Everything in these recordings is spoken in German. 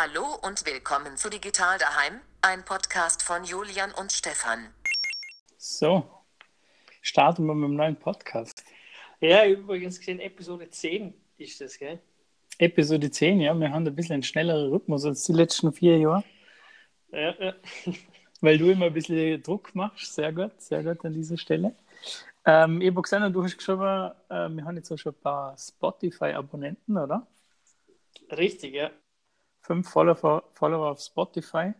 Hallo und willkommen zu Digital Daheim, ein Podcast von Julian und Stefan. So, starten wir mit einem neuen Podcast. Ja, übrigens gesehen, Episode 10 ist das, gell? Episode 10, ja, wir haben ein bisschen einen schnelleren Rhythmus als die letzten vier Jahre. Ja, ja. Weil du immer ein bisschen Druck machst. Sehr gut, sehr gut an dieser Stelle. Ähm, ich habe gesehen, du hast geschrieben, äh, wir haben jetzt auch schon ein paar Spotify-Abonnenten, oder? Richtig, ja. Fünf Follower, Follower auf Spotify.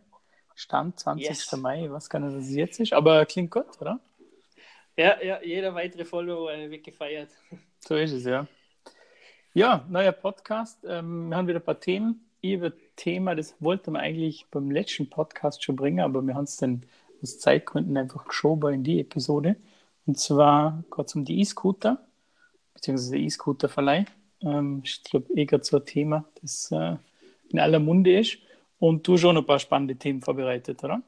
Stand 20. Yes. Mai, ich weiß gar nicht, was es jetzt ist, aber klingt gut, oder? Ja, ja, jeder weitere Follower äh, wird gefeiert. So ist es, ja. Ja, neuer Podcast. Ähm, wir haben wieder ein paar Themen. Ich habe ein Thema, das wollte man eigentlich beim letzten Podcast schon bringen, aber wir haben es dann aus Zeitgründen einfach geschoben in die Episode. Und zwar geht es um die E-Scooter, beziehungsweise E-Scooter-Verleih. Ähm, ich glaube, eh gerade so ein Thema, das äh, in aller Munde ist. Und du schon ein paar spannende Themen vorbereitet, oder?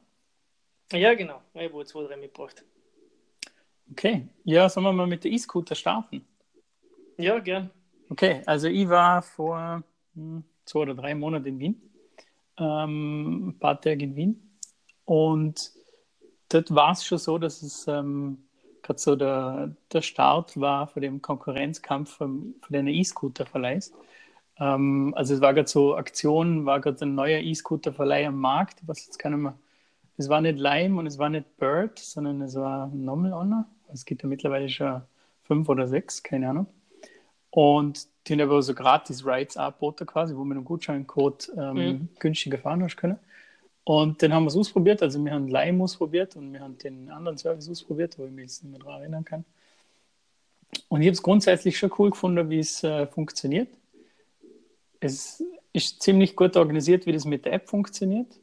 Ja, genau. Ich habe zwei, drei mitgebracht. Okay, ja, sollen wir mal mit der E-Scooter starten? Ja, gern. Okay, also ich war vor hm, zwei oder drei Monaten in Wien, ähm, ein paar Tage in Wien. Und dort war es schon so, dass es ähm, gerade so der, der Start war von dem Konkurrenzkampf von, von den E-Scooter-Verleihs. Ähm, also es war gerade so Aktion, war gerade ein neuer E-Scooter-Verleih am Markt, was jetzt kann man, es war nicht Lime und es war nicht Bird, sondern es war Normal Honor. Es gibt ja mittlerweile schon fünf oder sechs, keine Ahnung. Und die haben aber so gratis Rides angeboten quasi, wo man mit einem Gutscheincode ähm, Mhm. günstiger fahren hast können. Und den haben wir es ausprobiert. Also wir haben Lime ausprobiert und wir haben den anderen Service ausprobiert, wo ich mich jetzt nicht mehr daran erinnern kann. Und ich habe es grundsätzlich schon cool gefunden, wie es äh, funktioniert. Es ist ziemlich gut organisiert, wie das mit der App funktioniert.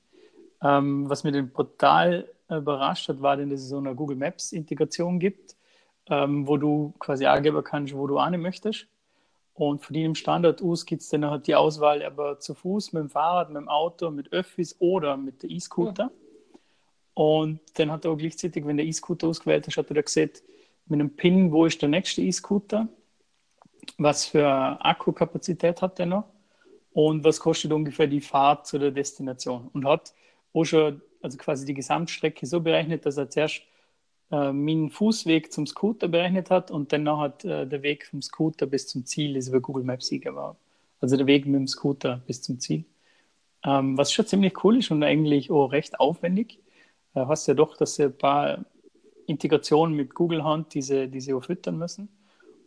Ähm, was mir dann brutal überrascht hat, war, denn, dass es so eine Google Maps Integration gibt, ähm, wo du quasi angeben kannst, wo du hin möchtest. Und von dem Standard aus gibt es dann halt die Auswahl, aber zu Fuß, mit dem Fahrrad, mit dem Auto, mit Öffis oder mit der E-Scooter. Und dann hat er auch gleichzeitig, wenn der E-Scooter ausgewählt ist, hat er da gesehen, mit einem Pin, wo ist der nächste E-Scooter, was für Akkukapazität hat der noch und was kostet ungefähr die Fahrt zu der Destination. Und hat auch schon also quasi die Gesamtstrecke so berechnet, dass er zuerst äh, meinen Fußweg zum Scooter berechnet hat und dann hat äh, der Weg vom Scooter bis zum Ziel ist über Google Maps war. Also der Weg mit dem Scooter bis zum Ziel. Ähm, was schon ziemlich cool ist und eigentlich auch recht aufwendig. Äh, hast ja doch, dass sie ein paar Integrationen mit Google Hand diese, diese auch füttern müssen.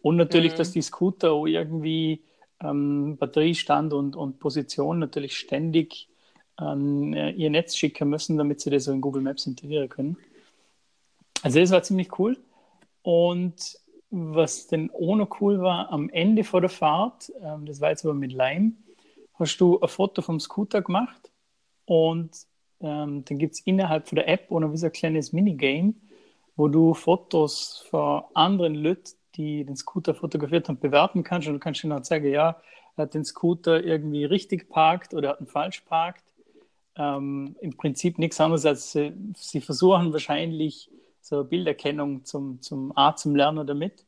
Und natürlich, Mhm. dass die Scooter auch irgendwie ähm, Batteriestand und, und Position natürlich ständig an äh, ihr Netz schicken müssen, damit sie das so in Google Maps integrieren können. Also das war ziemlich cool. Und was auch noch cool war, am Ende vor der Fahrt, ähm, das war jetzt aber mit Lime, hast du ein Foto vom Scooter gemacht und ähm, dann gibt es innerhalb von der App noch wie so ein kleines Minigame, wo du Fotos von anderen Leuten, die den Scooter fotografiert haben, bewerten kannst und du kannst ihnen auch sagen, ja, er hat den Scooter irgendwie richtig parkt oder er hat ihn falsch parkt. Ähm, Im Prinzip nichts anderes als sie, sie versuchen wahrscheinlich so Bilderkennung zum, zum A zum Lernen damit,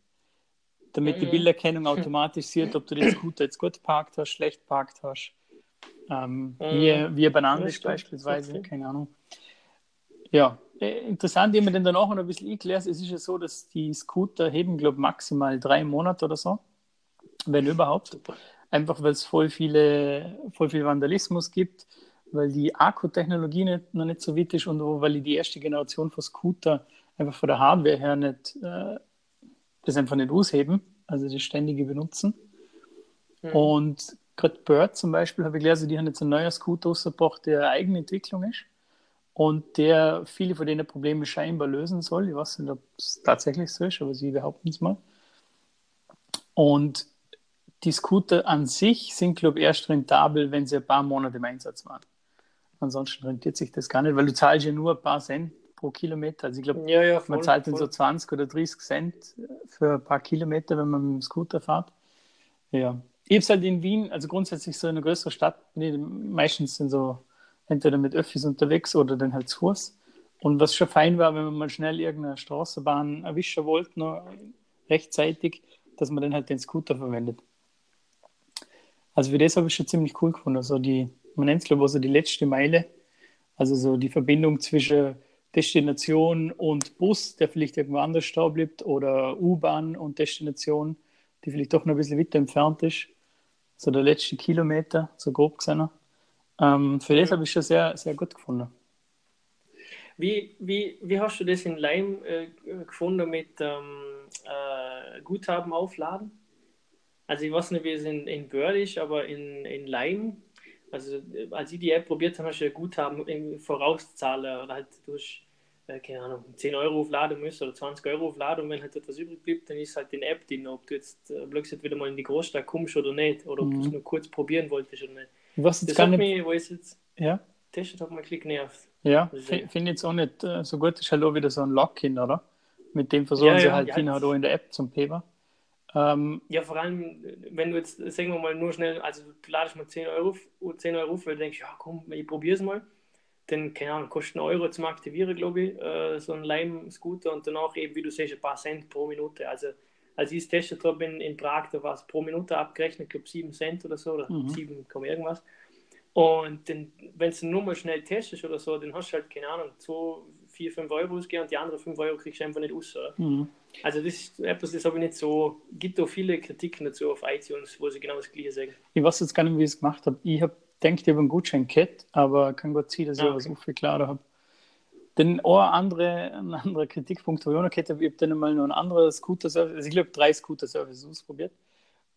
damit die Mhm. Bilderkennung automatisch sieht, ob du den Scooter jetzt gut parkt hast, schlecht parkt hast. Ähm, wie, wie Das stimmt. beispielsweise, Okay. keine Ahnung. Ja, interessant, ich habe mir dann auch noch ein bisschen eingelesen. Es ist ja so, dass die Scooter heben, glaube ich, maximal drei Monate oder so, wenn überhaupt. Einfach weil es voll viele, voll viel Vandalismus gibt, weil die Akkutechnologie nicht, noch nicht so weit ist und weil die erste Generation von Scooter einfach von der Hardware her nicht, äh, das einfach nicht ausheben, also das ständige Benutzen. Mhm. Und gerade Bird zum Beispiel, habe ich gelesen, die haben jetzt einen neuen Scooter rausgebracht, der eigene Entwicklung ist und der viele von den Problemen scheinbar lösen soll. Ich weiß nicht, ob es tatsächlich so ist, aber sie behaupten es mal. Und die Scooter an sich sind, glaube ich, erst rentabel, wenn sie ein paar Monate im Einsatz waren. Ansonsten rentiert sich das gar nicht, weil du zahlst ja nur ein paar Cent pro Kilometer. Also ich glaube, Ja, ja, man zahlt dann so voll. 20 oder 30 Cent für ein paar Kilometer, wenn man mit dem Scooter fährt. Ja. Ich habe es halt in Wien, also grundsätzlich so in einer größeren Stadt, meistens sind so entweder mit Öffis unterwegs oder dann halt zu Fuß. Und was schon fein war, wenn man mal schnell irgendeine Straßenbahn erwischen wollte, noch rechtzeitig, dass man dann halt den Scooter verwendet. Also für das habe ich schon ziemlich cool gefunden. Also die, man nennt es glaube ich so die letzte Meile, also so die Verbindung zwischen Destination und Bus, der vielleicht irgendwo anders stehen bleibt, oder U-Bahn und Destination, die vielleicht doch noch ein bisschen weiter entfernt ist. So der letzte Kilometer, so grob gesehen. Ähm, für das habe ich schon sehr, sehr gut gefunden. Wie, wie, wie hast du das in Leim äh, gefunden mit ähm, äh, Guthaben aufladen? Also ich weiß nicht, wie es in, in Börd ist, aber in, in Leim, also als ich die App probiert habe, hast du ja Guthaben vorauszahlen oder halt durch, äh, keine Ahnung, 10 Euro aufladen musst oder 20 Euro aufladen und wenn halt etwas übrig bleibt, dann ist halt in der App drin, ob du jetzt äh, plötzlich wieder mal in die Großstadt kommst oder nicht oder ob mhm. du es nur kurz probieren wolltest oder nicht. Was jetzt das gar hat nicht... mich, jetzt Ja, testet habe, mal ein bisschen genervt. ja Also- finde find ich jetzt auch nicht äh, so gut. Ist halt auch wieder so ein Login, oder? Mit dem versuchen Ja, sie ja, halt ja, hin das- halt auch in der App zum Paper. Ähm, Ja, vor allem, wenn du jetzt, sagen wir mal, nur schnell, also du ladest mal 10 Euro, 10 Euro auf, weil du denkst, ja komm, ich probiere es mal. Dann, keine Ahnung, kostet einen Euro zum Aktivieren, glaube ich, äh, so ein Lime-Scooter und danach eben, wie du siehst, ein paar Cent pro Minute. Also, als ich es testet habe in, in Prag, da war es pro Minute abgerechnet, ich glaube 7 Cent oder so, oder Mhm. 7, Komma irgendwas. Und wenn du nur mal schnell testest oder so, dann hast du halt, keine Ahnung, 2, 4, 5 Euro ausgegeben und die anderen 5 Euro kriegst du einfach nicht aus, mhm. Also das ist etwas, das habe ich nicht so, gibt auch viele Kritiken dazu auf iTunes, wo sie genau das gleiche sagen. Ich weiß jetzt gar nicht, wie ich es gemacht habe. Ich habe denkt, ich habe einen Gutschein gehabt, aber kann Gott sein, dass ich Ah, was okay. aufgeklärt habe. Dann auch ein anderer, ein anderer Kritikpunkt, ich noch gehabt habe, ich habe dann mal noch einen anderen Scooter-Service, also ich glaube drei Scooter-Services ausprobiert.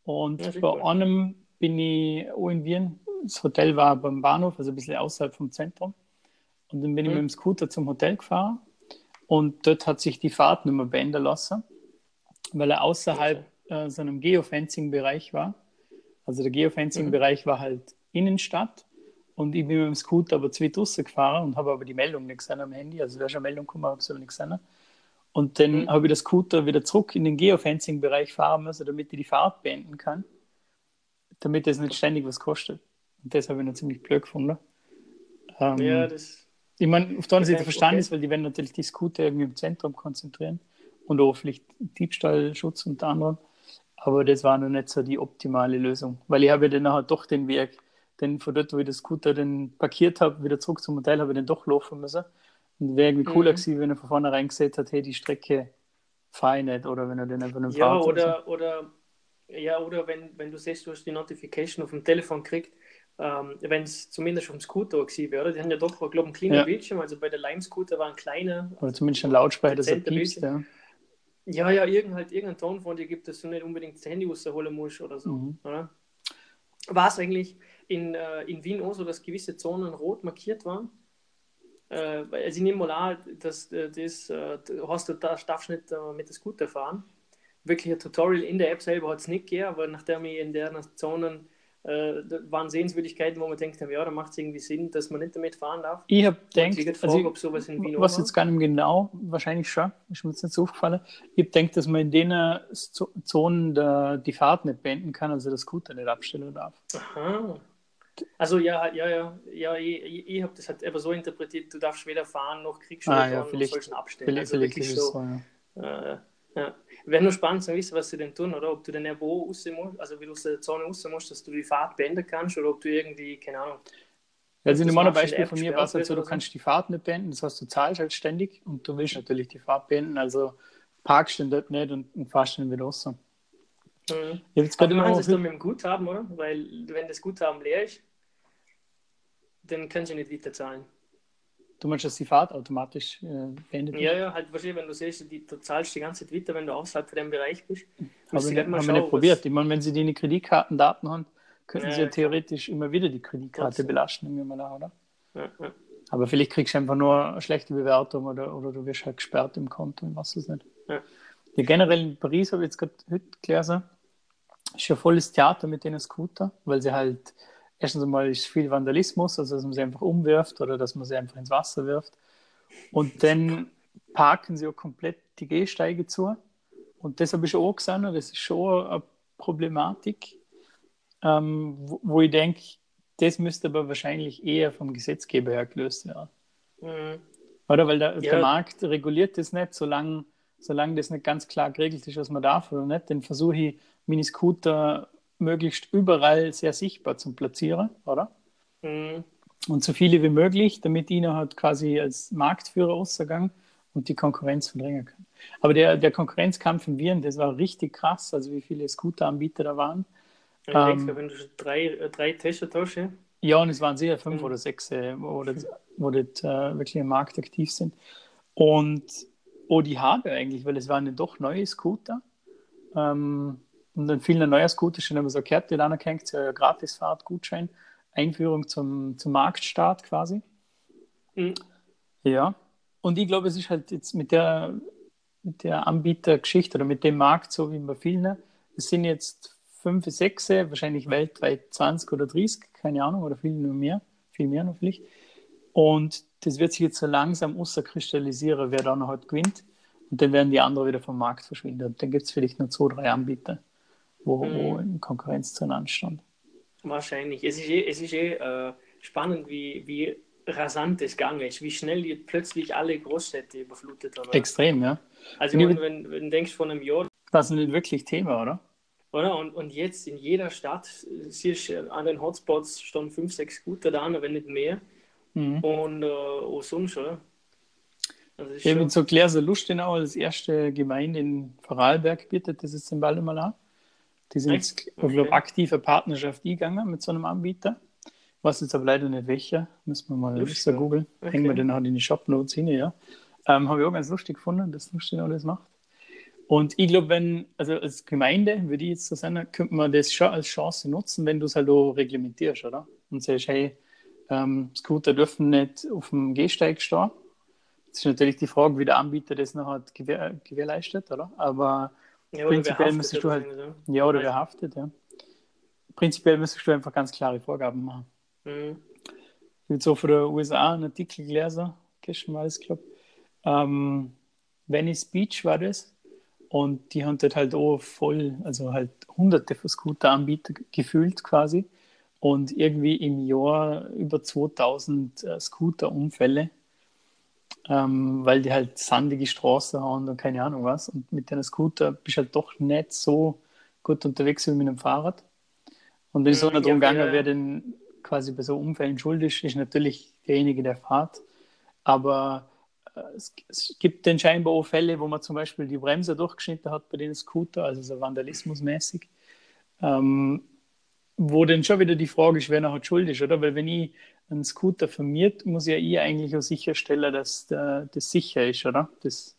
Und Ja, bei einem bin ich auch in Wien, das Hotel war beim Bahnhof, also ein bisschen außerhalb vom Zentrum. Und dann bin ich Mhm. mit dem Scooter zum Hotel gefahren und dort hat sich die Fahrt nicht mehr beenden lassen, weil er außerhalb äh, so einem Geofencing-Bereich war. Also der Geofencing-Bereich war halt Innenstadt und ich bin mit dem Scooter aber zu weit gefahren und habe aber die Meldung nicht gesehen am Handy. Also da ist eine Meldung gekommen, habe es aber nicht gesehen. Und dann Mhm. habe ich das Scooter wieder zurück in den Geofencing-Bereich fahren müssen, damit ich die Fahrt beenden kann, damit es nicht ständig was kostet. Und das habe ich noch ziemlich blöd gefunden. Ähm, Ja, das, ich meine, auf der anderen Seite verstanden okay. ist, weil die werden natürlich die Scooter irgendwie im Zentrum konzentrieren und auch vielleicht Diebstahlschutz unter anderem. Aber das war noch nicht so die optimale Lösung, weil ich habe ja dann nachher doch den Weg, denn von dort, wo ich das Scooter dann parkiert habe, wieder zurück zum Hotel, habe ich dann doch laufen müssen. Und wäre irgendwie cooler Mhm. gewesen, wenn er von vornherein gesehen hat, hey, die Strecke fahre ich nicht, oder wenn er dann einfach einen ja Fahrt oder, oder, ja, oder wenn, wenn du siehst, du hast die Notification auf dem Telefon gekriegt, ähm, wenn es zumindest dem Scooter gewesen wäre, oder? Die haben ja doch, glaube ich, einen kleinen Ja. Bildschirm, also bei der Lime-Scooter war ein kleiner, oder zumindest ein Lautsprecher, dass er piepst. Ja. ja, ja, irgend, halt, irgendein Ton von dir gibt, dass du nicht unbedingt das Handy rausholen musst oder so, Mhm. oder? War es eigentlich in, äh, in Wien auch so, dass gewisse Zonen rot markiert waren? Äh, weil- also ich nehme mal an, dass äh, das, äh, hast du da, darfst nicht äh, mit dem Scooter fahren. Wirklich ein Tutorial in der App selber hat es nicht gegeben, aber nachdem ich in der Zonen äh, waren Sehenswürdigkeiten, wo man denkt, ja, da macht es irgendwie Sinn, dass man nicht damit fahren darf. Ich habe ich gedacht, frage, also ich, ob sowas in Wien was war. jetzt gar nicht genau, wahrscheinlich schon, ist mir jetzt nicht so aufgefallen. Ich habe gedacht, dass man in den äh, Zo- Zonen die Fahrt nicht beenden kann, also das Scooter nicht abstellen darf. Aha. Also ja, ja, ja, ja, ich, ich, ich habe das halt einfach so interpretiert, du darfst weder fahren noch kriegst du Ah, ja, noch ihn abstellen. Vielleicht, also wirklich so. so, ja. Äh, ja. Wäre nur spannend zu wissen, was sie denn tun, oder? Ob du dann irgendwo raus musst, also wie du aus der Zone raus musst, dass du die Fahrt beenden kannst, oder ob du irgendwie, keine Ahnung. Also in in Beispiel von mir war es halt so, du kannst die Fahrt nicht beenden, das heißt, du zahlst halt ständig und du willst natürlich die Fahrt beenden, also parkst du dort nicht und, und fahrst dann wieder raus. Mhm. habe jetzt Aber machen noch, es dann mit dem Guthaben, oder? Weil wenn das Guthaben leer ist, dann kannst du nicht weiter zahlen. du meinst, dass die Fahrt automatisch äh, beendet Ja, ja, halt wahrscheinlich, wenn du siehst, die, du zahlst die ganze Zeit weiter, wenn du außerhalb von dem Bereich bist. Wir ich nicht, mal haben wir schauen, nicht was- probiert. Ich meine, wenn sie die Kreditkartendaten haben, könnten Ja, sie ja theoretisch immer wieder die Kreditkarte Trotzdem. belasten, nehmen wir mal an, oder? Ja, ja. Aber vielleicht kriegst du einfach nur eine schlechte Bewertung oder, oder du wirst halt gesperrt im Konto, ich weiß es nicht. Ja. Ja, generell in Paris habe ich jetzt gerade heute gelesen, ist ja volles Theater mit den Scooter, weil sie halt, erstens einmal ist viel Vandalismus, also dass man sie einfach umwirft oder dass man sie einfach ins Wasser wirft. Und dann parken sie auch komplett die Gehsteige zu. Und das habe ich auch gesehen, das ist schon eine Problematik, ähm, wo, wo ich denke, das müsste aber wahrscheinlich eher vom Gesetzgeber her gelöst werden. Mhm. Oder? Weil der, Ja. der Markt reguliert das nicht, solange, solange das nicht ganz klar geregelt ist, was man darf oder nicht. Dann versuche ich, Miniscooter möglichst überall sehr sichtbar zu platzieren, oder? Mhm. Und so viele wie möglich, damit ihnen halt quasi als Marktführer ausgegangen und die Konkurrenz verdrängen kann. Aber der, der Konkurrenzkampf in Viren, das war richtig krass, also wie viele Scooter-Anbieter da waren. Ich denke, Ähm, wenn du drei, äh, drei Tester ja. Ja, und es waren sicher fünf Mhm. oder sechs, äh, wo das, wo das äh, wirklich im Markt aktiv sind. Und oh, die Hardware eigentlich, weil es waren ja doch neue Scooter. Ähm, und dann vielen neuer Scooter schon immer so Kette anerkannt, so ein Gratisfahrtgutschein, Einführung zum, zum Marktstart quasi. Mhm. Ja. Und ich glaube, es ist halt jetzt mit der, mit der Anbietergeschichte oder mit dem Markt, so wie bei vielen, es sind jetzt fünf, sechs, wahrscheinlich weltweit 20 oder 30, keine Ahnung, oder viel nur mehr, viel mehr noch vielleicht. Und das wird sich jetzt so langsam kristallisieren, wer da noch halt gewinnt. Und dann werden die anderen wieder vom Markt verschwinden. Und dann gibt es vielleicht nur zwei, drei Anbieter, wo, wo Mhm. in Konkurrenz zueinander stand. Wahrscheinlich. Es ist eh, es ist eh äh, spannend, wie, wie rasant es gegangen ist, wie schnell die plötzlich alle Großstädte überflutet haben. Extrem, ja. Also, wenn, ich- wenn, wenn du denkst von einem Jahr, Das ist nicht wirklich Thema, oder? oder? Und, und jetzt in jeder Stadt siehst du an den Hotspots stehen fünf, sechs Scooter da, wenn nicht mehr. Mhm. Und äh, auch sonst, oder? Also, schon- mit so Gläser Lustenau als erste Gemeinde in Vorarlberg bietet das jetzt den Ball mal an. Die sind Echt? jetzt, ich Okay. glaube, aktive Partnerschaft eingegangen mit so einem Anbieter. Ich weiß jetzt aber leider nicht welcher. Müssen wir mal ja. googeln. Okay. Hängen wir den halt in die Shop Notes hin, ja. Ähm, Habe ich auch ganz lustig gefunden, dass das macht. Und ich glaube, wenn, also als Gemeinde, würde ich jetzt so sagen, könnte man das schon als Chance nutzen, wenn du es halt auch reglementierst, oder? Und sagst, hey, ähm, Scooter dürfen nicht auf dem Gehsteig stehen. Das ist natürlich die Frage, wie der Anbieter das noch hat gewähr, gewährleistet, oder? Aber ja, oder prinzipiell müsstest du halt- ja, oder wer nicht. haftet, ja. Prinzipiell müsstest du einfach ganz klare Vorgaben machen. Mhm. Ich habe so von der USA einen Artikel gelesen, gestern war das, glaube ähm, Venice Beach war das. Und die haben dort halt auch voll, also halt hunderte von Scooter-Anbieter gefühlt quasi. Und irgendwie im Jahr über 2000 äh, Scooter-Unfälle, ähm, weil die halt sandige Straßen haben und keine Ahnung was. Und mit einem Scooter bist du halt doch nicht so gut unterwegs wie mit einem Fahrrad. Und dann ist es auch Mhm, nicht ja, gegangen, ja. wer denn quasi bei so Unfällen schuld ist, ist natürlich derjenige, der fährt. Aber äh, es, es gibt dann scheinbar auch Fälle, wo man zum Beispiel die Bremse durchgeschnitten hat bei den Scooter, also so vandalismusmäßig. Ähm, wo dann schon wieder die Frage ist, wer noch halt schuld ist, oder? Weil wenn ich einen Scooter vermiert, muss ja ich eigentlich auch sicherstellen, dass der, das sicher ist, oder? Das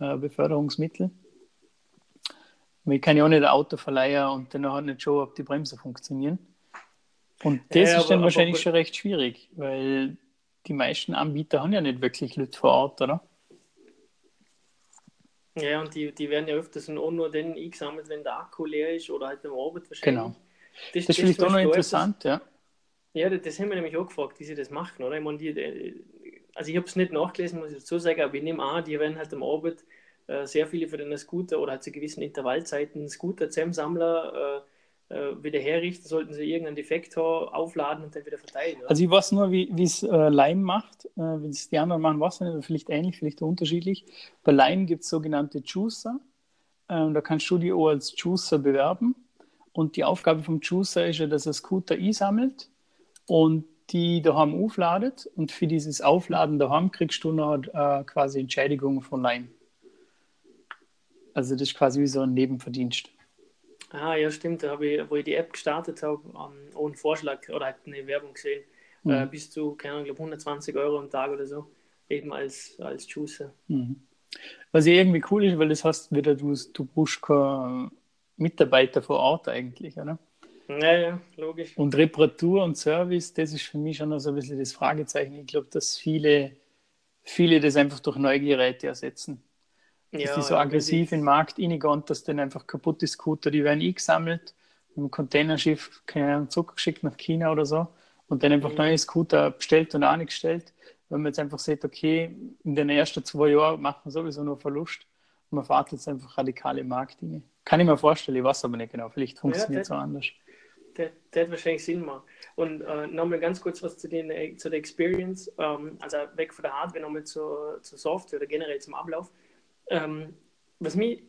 äh, Beförderungsmittel. Weil ich kann ja auch nicht ein Auto verleihen und dann halt nicht schon, ob die Bremsen funktionieren. Und das Ja, ist dann aber- wahrscheinlich aber- schon recht schwierig, weil die meisten Anbieter haben ja nicht wirklich Leute vor Ort, oder? Ja, und die, die werden ja öfters auch nur dann eingesammelt, wenn der Akku leer ist oder halt am Abend wahrscheinlich. Genau. Das ist vielleicht auch noch interessant. Etwas, ja, das, das haben wir nämlich auch gefragt, wie sie das machen, oder? Ich meine, die, äh, also ich habe es nicht nachgelesen, muss ich dazu sagen, aber ich nehme an, die werden halt am Abend äh, sehr viele für den Scooter oder halt zu gewissen Intervallzeiten Scooter zusammensammeln, äh, äh, wieder herrichten, sollten sie irgendeinen Defekt haben, aufladen und dann wieder verteilen. Oder? Also ich weiß nur, wie es äh, Lime macht. Äh, wie es die anderen machen, weiß ich nicht, vielleicht ähnlich, vielleicht unterschiedlich. Bei Lime gibt es sogenannte Juicer. Ähm, da kannst du die auch als Juicer bewerben. Und die Aufgabe vom Juicer ist ja, dass er Scooter einsammelt und die daheim aufladet. Und für dieses Aufladen daheim kriegst du noch äh, quasi Entschädigung von Lime. Also das ist quasi wie so ein Nebenverdienst. Ah, ja, stimmt. Da habe ich, wo ich die App gestartet habe, ähm, auch einen Vorschlag oder halt eine Werbung gesehen. Mhm. Äh, bis zu, keine Ahnung, ich glaube 120 Euro am Tag oder so. Eben als, als Juicer. Mhm. Was ja irgendwie cool ist, weil das heißt wieder, du, du brauchst keinen Mitarbeiter vor Ort eigentlich, oder? Ja, ja, logisch. Und Reparatur und Service, das ist für mich schon noch so ein bisschen das Fragezeichen. Ich glaube, dass viele, viele das einfach durch Neugeräte ersetzen. Dass ja, die so ja, aggressiv in den Markt reingehen, dass dann einfach kaputte Scooter, die werden eingesammelt, mit einem Containerschiff, keine Ahnung, zurückgeschickt nach China oder so und dann einfach Mhm. neue Scooter bestellt und angestellt. Wenn man jetzt einfach sieht, okay, in den ersten zwei Jahren macht man sowieso nur Verlust und man fährt jetzt einfach radikale Marktdinge. Kann ich mir vorstellen, ich weiß aber nicht genau. Vielleicht funktioniert es das- auch anders. Der hat wahrscheinlich Sinn machen. Und äh, nochmal ganz kurz was zu, den, äh, zu der Experience, ähm, also weg von der Hardware, nochmal zur, zur Software oder generell zum Ablauf. Ähm, was mich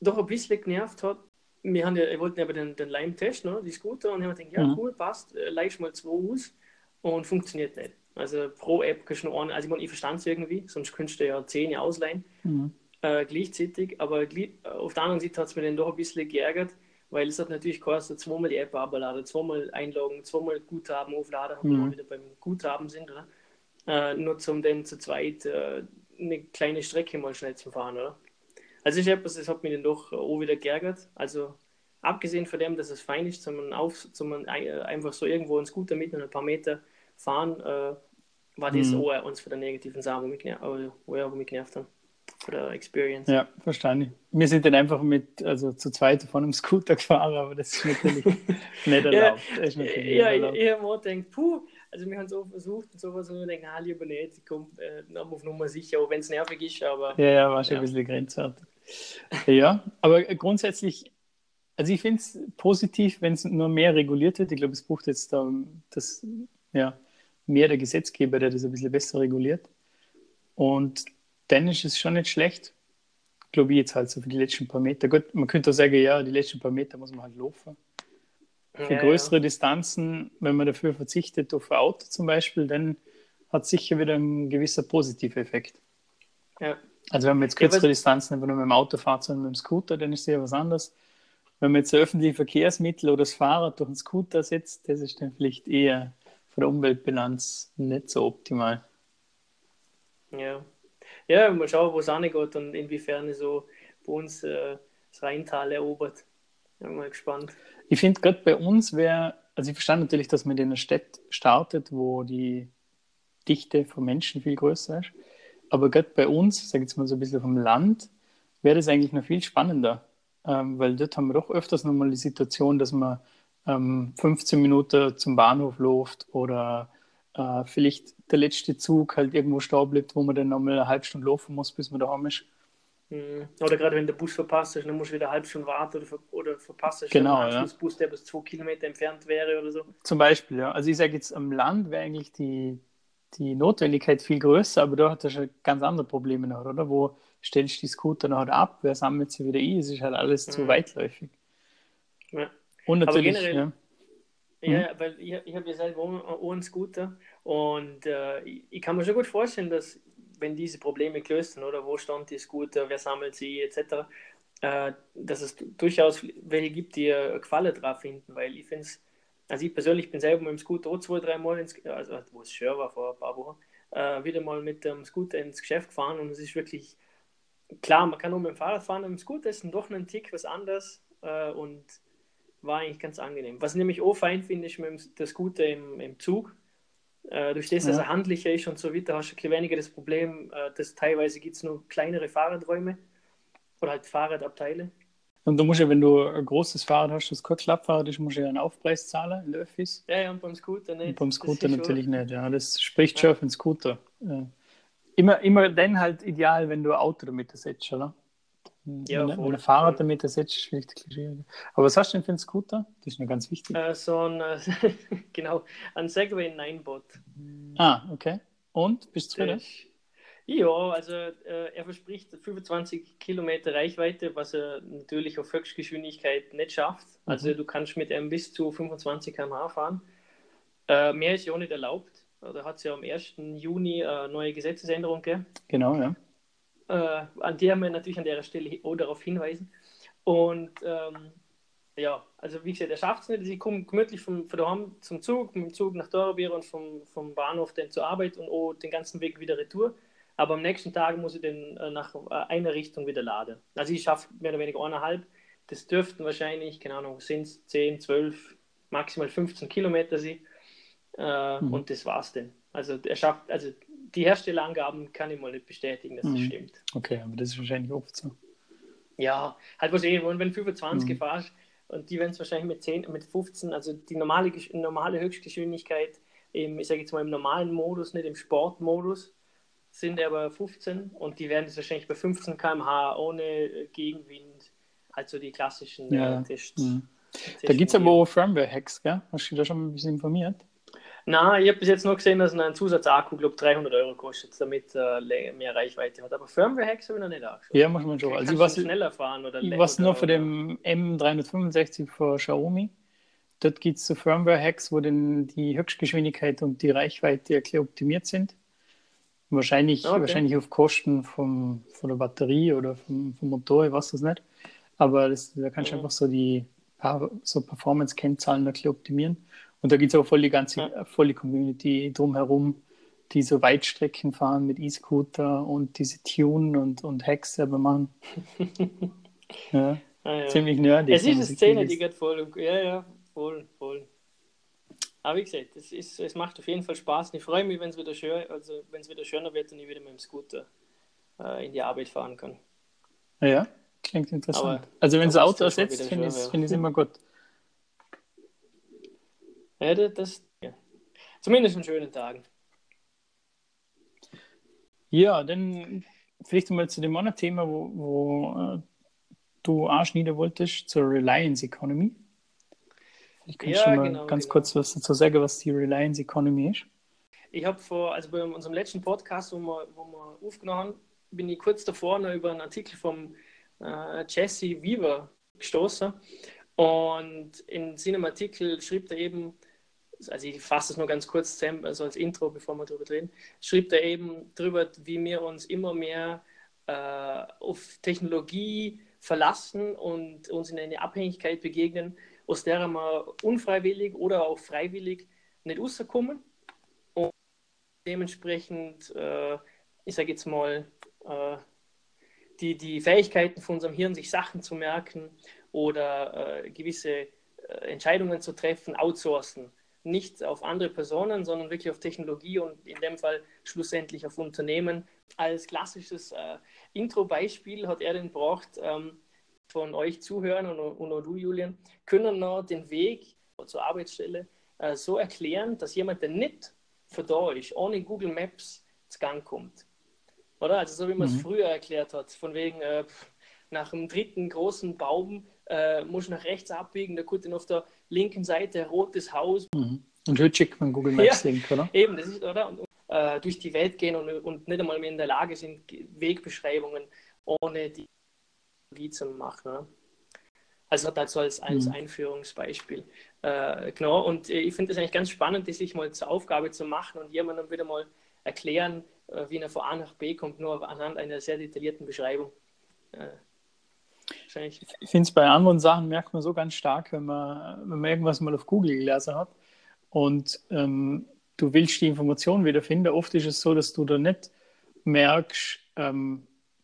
doch ein bisschen genervt hat, wir, haben ja, wir wollten ja aber den, den Lime testen, ne, die Scooter, und ich habe gedacht, ja Mhm. cool, passt, äh, leih mal zwei aus. und funktioniert nicht. Also pro App kannst du nur eine, also ich meine, ich verstand es irgendwie, sonst könntest du ja zehn ausleihen, Mhm. äh, gleichzeitig, aber auf der anderen Seite hat es mir dann doch ein bisschen geärgert, weil es hat natürlich gekostet, zweimal die App abladen, zweimal einloggen, zweimal Guthaben aufladen, wenn Mhm. wir wieder beim Guthaben sind, oder? Äh, nur zum dann zu zweit äh, eine kleine Strecke mal schnell zu fahren, oder? Also ich etwas, das hat mich dann doch auch wieder geärgert. Also abgesehen von dem, dass es fein ist, zum, auf, ein- äh, einfach so irgendwo einen Scooter mit und ein paar Meter fahren, äh, war das Mhm. auch eins von der negativen Sachen, wo mich, genervt, wo ja, wo mich genervt haben. Von der Experience. Ja, verstanden. Wir sind dann einfach mit, also zu zweit von einem Scooter gefahren, aber das ist natürlich nicht erlaubt. Ist natürlich Ja, ich, erlaubt. ich habe mir auch gedacht, puh, also wir haben es auch versucht und sowas und ich denke, ah, lieber nicht, ich komme äh, auf Nummer sicher, auch wenn es nervig ist, aber Ja, ja, war schon Ja. ein bisschen grenzwertig. Ja, aber grundsätzlich, also ich finde es positiv, wenn es nur mehr reguliert wird. Ich glaube, es braucht jetzt da das, ja, mehr der Gesetzgeber, der das ein bisschen besser reguliert. Und dann ist es schon nicht schlecht, glaube ich, jetzt halt so für die letzten paar Meter. Gut, man könnte auch sagen, ja, die letzten paar Meter muss man halt laufen. Für ja, größere Distanzen, wenn man dafür verzichtet auf ein Auto zum Beispiel, dann hat sicher wieder ein gewisser positiver Effekt. Ja. ja. Also wenn man jetzt Ja, kürzere Distanzen einfach nur mit dem Auto fährt, sondern mit dem Scooter, dann ist ja was anderes. Wenn man jetzt ein öffentliches Verkehrsmittel oder das Fahrrad durch einen Scooter setzt, das ist dann vielleicht eher von der Umweltbilanz nicht so optimal. Ja. Ja, mal schauen, wo es angeht und inwiefern so bei uns äh, das Rheintal erobert. Bin mal gespannt. Ich finde gerade bei uns wäre, also ich verstand natürlich, dass man in einer Stadt startet, wo die Dichte von Menschen viel größer ist. Aber gerade bei uns, sage ich jetzt mal so ein bisschen vom Land, wäre das eigentlich noch viel spannender. Ähm, weil dort haben wir doch öfters nochmal die Situation, dass man ähm, 15 Minuten zum Bahnhof läuft oder äh, vielleicht der letzte Zug halt irgendwo stehen bleibt, wo man dann nochmal eine halbe Stunde laufen muss, bis man daheim ist. Mhm. Oder gerade wenn der Bus verpasst ist, dann musst du wieder eine halbe Stunde warten oder, ver oder verpasst ist Genau, einen ja. Anschlussbus, der bis zwei Kilometer entfernt wäre oder so. Zum Beispiel, ja. Also ich sage jetzt, am Land wäre eigentlich die, die Notwendigkeit viel größer, aber da hat er schon ganz andere Probleme noch, oder? Wo stellst du die Scooter noch ab? Wer sammelt sie wieder ein? Es ist halt alles zu Mhm. weitläufig. Ja. Und natürlich, generell- ja. Ja, weil ich, ich habe ja selber auch auch einen Scooter und äh, ich, kann mir schon gut vorstellen, dass wenn diese Probleme gelöst sind, oder wo stand die Scooter, wer sammelt sie, etc., äh, dass es durchaus welche gibt, die eine Gefallen drauf finden, weil ich finde es, also ich persönlich bin selber mit dem Scooter auch zwei, drei Mal, ins, also wo es schön war vor ein paar Wochen, äh, wieder mal mit dem Scooter ins Geschäft gefahren und es ist wirklich, klar, man kann nur mit dem Fahrrad fahren, mit dem Scooter ist doch ein Tick was anderes äh, und war eigentlich ganz angenehm. Was ich nämlich auch fein finde, ist mit dem der Scooter im, im Zug. Äh, durch das, dass Ja. er handlicher ist und so weiter, hast du ein bisschen weniger das Problem, äh, dass teilweise gibt es nur kleinere Fahrradräume oder halt Fahrradabteile. Und du musst ja, wenn du ein großes Fahrrad hast, das kein Klappfahrrad ist, musst du ja einen Aufpreis zahlen in der Öffis. Ja, ja, und beim Scooter nicht. Und beim Das Scooter natürlich schon- nicht. Ja, das spricht schon für den Scooter. Ja. Immer, immer dann halt ideal, wenn du ein Auto damit ersetzt, oder? Ja, wenn, wenn ein Fahrrad damit ersetzt, ist bisschen schwieriger. Aber was hast du denn für einen Scooter? Das ist noch ganz wichtig. Äh, so ein, äh, genau, ein Segway Ninebot. Ah, okay. Und? Bist du zufrieden? Ja, also äh, er verspricht 25 Kilometer Reichweite, was er natürlich auf Höchstgeschwindigkeit nicht schafft. Also Mhm. du kannst mit einem bis zu 25 km/h fahren. Äh, mehr ist ja auch nicht erlaubt. Da hat es ja am 1. Juni eine neue Gesetzesänderung gegeben. Genau, ja. Äh, an der wir natürlich an der Stelle auch darauf hinweisen. Und ähm, ja, also wie gesagt, er schafft es nicht. Sie kommen gemütlich vom, von daheim zum Zug, mit dem Zug nach Dorbier und vom, vom Bahnhof dann zur Arbeit und auch den ganzen Weg wieder retour. Aber am nächsten Tag muss ich dann äh, nach äh, einer Richtung wieder laden. Also ich schaffe mehr oder weniger eineinhalb. Das dürften wahrscheinlich, keine Ahnung, sind es 10, 12, maximal 15 Kilometer sein. Äh, Mhm. Und das war's dann. Also er schafft, also die Herstellerangaben kann ich mal nicht bestätigen, dass das Mhm. stimmt. Okay, aber das ist wahrscheinlich oft so. Ja, halt wahrscheinlich, und wenn du 25 Mhm. fährst und die werden es wahrscheinlich mit 10, mit 15, also die normale, normale Höchstgeschwindigkeit, im, ich sage jetzt mal im normalen Modus, nicht im Sportmodus, sind aber 15 und die werden es wahrscheinlich bei 15 km/h ohne äh, Gegenwind, halt so die klassischen Ja, äh, Tests. Mhm. Da gibt es aber auch Firmware-Hacks, gell? Hast du dich da schon mal ein bisschen informiert? Nein, ich habe bis jetzt nur gesehen, dass ein Zusatzakku, glaube 300 Euro kostet, damit äh, mehr Reichweite hat. Aber Firmware-Hacks habe ich noch nicht angeschaut. Ja, muss man schon. Also, Kannst was, schneller fahren oder ich le- was nur oder- dem M365 von Xiaomi. dort gibt es so Firmware-Hacks, wo dann die Höchstgeschwindigkeit und die Reichweite erklärt optimiert sind. Wahrscheinlich, okay. wahrscheinlich auf Kosten vom, von der Batterie oder vom, vom Motor, ich weiß das nicht. Aber das, da kannst du mhm. einfach so die so Performance-Kennzahlen optimieren. Und da gibt es auch voll die ganze, ja. voll die Community drumherum, die so Weitstrecken fahren mit E-Scooter und diese Tune und, und Hacks selber machen. ja. Ah, ja. Ziemlich nerdig. Es ist eine Szene, die geht voll. Ja, ja, voll, voll. Aber wie gesagt, es, ist, es macht auf jeden Fall Spaß. Und ich freue mich, wenn es wieder, schön, also, wieder schöner wird und ich wieder mit dem Scooter äh, in die Arbeit fahren kann. Ja, klingt interessant. Aber also wenn es Auto ersetzt, finde ich es find immer gut. Ja, das, ja. Zumindest an schönen Tagen. Ja, dann vielleicht mal zu dem anderen Thema, wo, wo äh, du anschneiden wolltest, zur Reliance Economy. Ich kann ja, schon mal genau, ganz genau. kurz was dazu sagen, was die Reliance Economy ist. Ich habe vor, also bei unserem letzten Podcast, wo wir, wo wir aufgenommen haben, bin ich kurz davor noch über einen Artikel vom äh, Jesse Weaver gestoßen. Und in seinem Artikel schrieb er eben, also ich fasse es nur ganz kurz zusammen, also als Intro, bevor wir darüber reden, schrieb er eben darüber, wie wir uns immer mehr äh, auf Technologie verlassen und uns in eine Abhängigkeit begegnen, aus der wir unfreiwillig oder auch freiwillig nicht rauskommen. Und dementsprechend, äh, ich sage jetzt mal, äh, die, die Fähigkeiten von unserem Hirn, sich Sachen zu merken oder äh, gewisse äh, Entscheidungen zu treffen, outsourcen. Nicht auf andere Personen, sondern wirklich auf Technologie und in dem Fall schlussendlich auf Unternehmen. Als klassisches äh, Intro-Beispiel hat er den braucht, ähm, von euch Zuhörern und, und auch du, Julian, können noch den Weg zur Arbeitsstelle äh, so erklären, dass jemand, der nicht von da ist, ohne Google Maps zu Gang kommt. Oder? Also so wie man es mhm. früher erklärt hat, von wegen äh, nach dem dritten großen Baum äh, muss nach rechts abbiegen, da kommt dann auf der linken Seite ein rotes Haus. Mhm. Und heute schickt man Google Maps ja, Link, oder? Eben, das ist, oder? Und, äh, durch die Welt gehen und, und nicht einmal mehr in der Lage sind, Wegbeschreibungen ohne die Technologie zu machen. Ne? Also so als, als mhm. Einführungsbeispiel. Äh, genau, und äh, ich finde es eigentlich ganz spannend, das sich mal zur Aufgabe zu machen und jemandem wieder mal erklären, äh, wie er von A nach B kommt, nur anhand einer sehr detaillierten Beschreibung. Äh, ich finde es bei anderen Sachen merkt man so ganz stark, wenn man, wenn man irgendwas mal auf Google gelesen hat und ähm, du willst die Information wiederfinden. Oft ist es so, dass du da nicht merkst, ähm,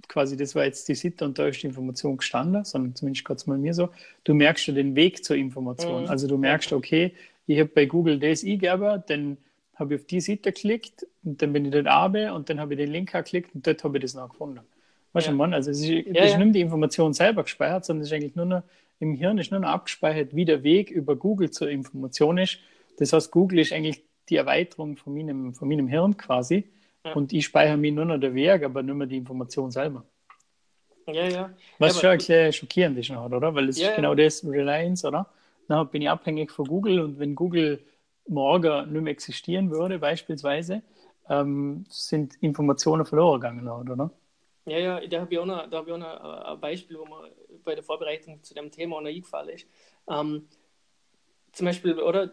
quasi, das war jetzt die Sitte und da ist die Information gestanden, sondern zumindest gerade mal mir so, du merkst ja den Weg zur Information. Mhm. Also du merkst, okay, ich habe bei Google das eingegeben, dann habe ich auf die Seite geklickt und dann bin ich dort runter und dann habe ich den Link geklickt und dort habe ich das noch gefunden. Weißt du, ja. Mann, also es ist, ja, ist nicht die Information selber gespeichert, sondern es ist eigentlich nur noch, im Hirn ist nur noch abgespeichert, wie der Weg über Google zur Information ist. Das heißt, Google ist eigentlich die Erweiterung von meinem, von meinem Hirn quasi. Ja. Und ich speichere mir nur noch der Weg, aber nicht mehr die Information selber. Ja, ja. Was ja, schon ein bisschen schockierend ist, oder? Weil es ja, ist genau das, Reliance, oder? Dann bin ich abhängig von Google und wenn Google morgen nicht mehr existieren würde, beispielsweise, ähm, sind Informationen verloren gegangen, oder? Ja, ja, da habe ich auch noch, da hab ich auch noch äh, ein Beispiel, wo mir bei der Vorbereitung zu dem Thema noch eingefallen ist. Ähm, zum Beispiel, oder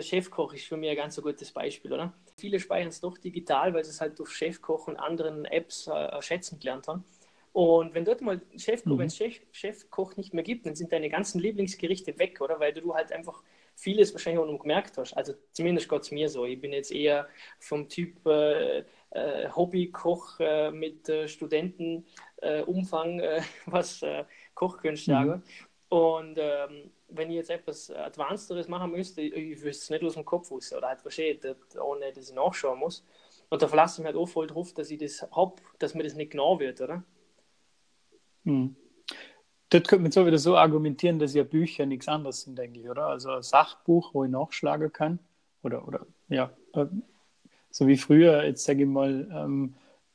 Chefkoch ist für mich ein ganz so gutes Beispiel, oder? Viele speichern es doch digital, weil sie es halt durch Chefkoch und anderen Apps äh, schätzen gelernt haben. Und wenn dort mal Chefkoch, mhm. wenn es Chef, Chefkoch nicht mehr gibt, dann sind deine ganzen Lieblingsgerichte weg, oder? Weil du halt einfach vieles wahrscheinlich auch noch gemerkt hast. Also zumindest geht es mir so. Ich bin jetzt eher vom Typ äh, äh, Hobbykoch äh, mit äh, Studentenumfang, äh, was Kochkünste mhm. angeht. Und ähm, wenn ich jetzt etwas Advancederes machen müsste, ich, ich wüsste es nicht aus dem Kopf wissen oder halt verstehe, ohne dass ich nachschauen muss. Und da verlasse ich mich halt auch voll drauf, dass ich das habe, dass mir das nicht genau wird, oder? Hm. Das könnte man so wieder so argumentieren, dass ja Bücher nichts anderes sind, eigentlich, oder? Also ein Sachbuch, wo ich nachschlagen kann, oder, oder ja, äh, so wie früher, jetzt sage ich mal, ähm,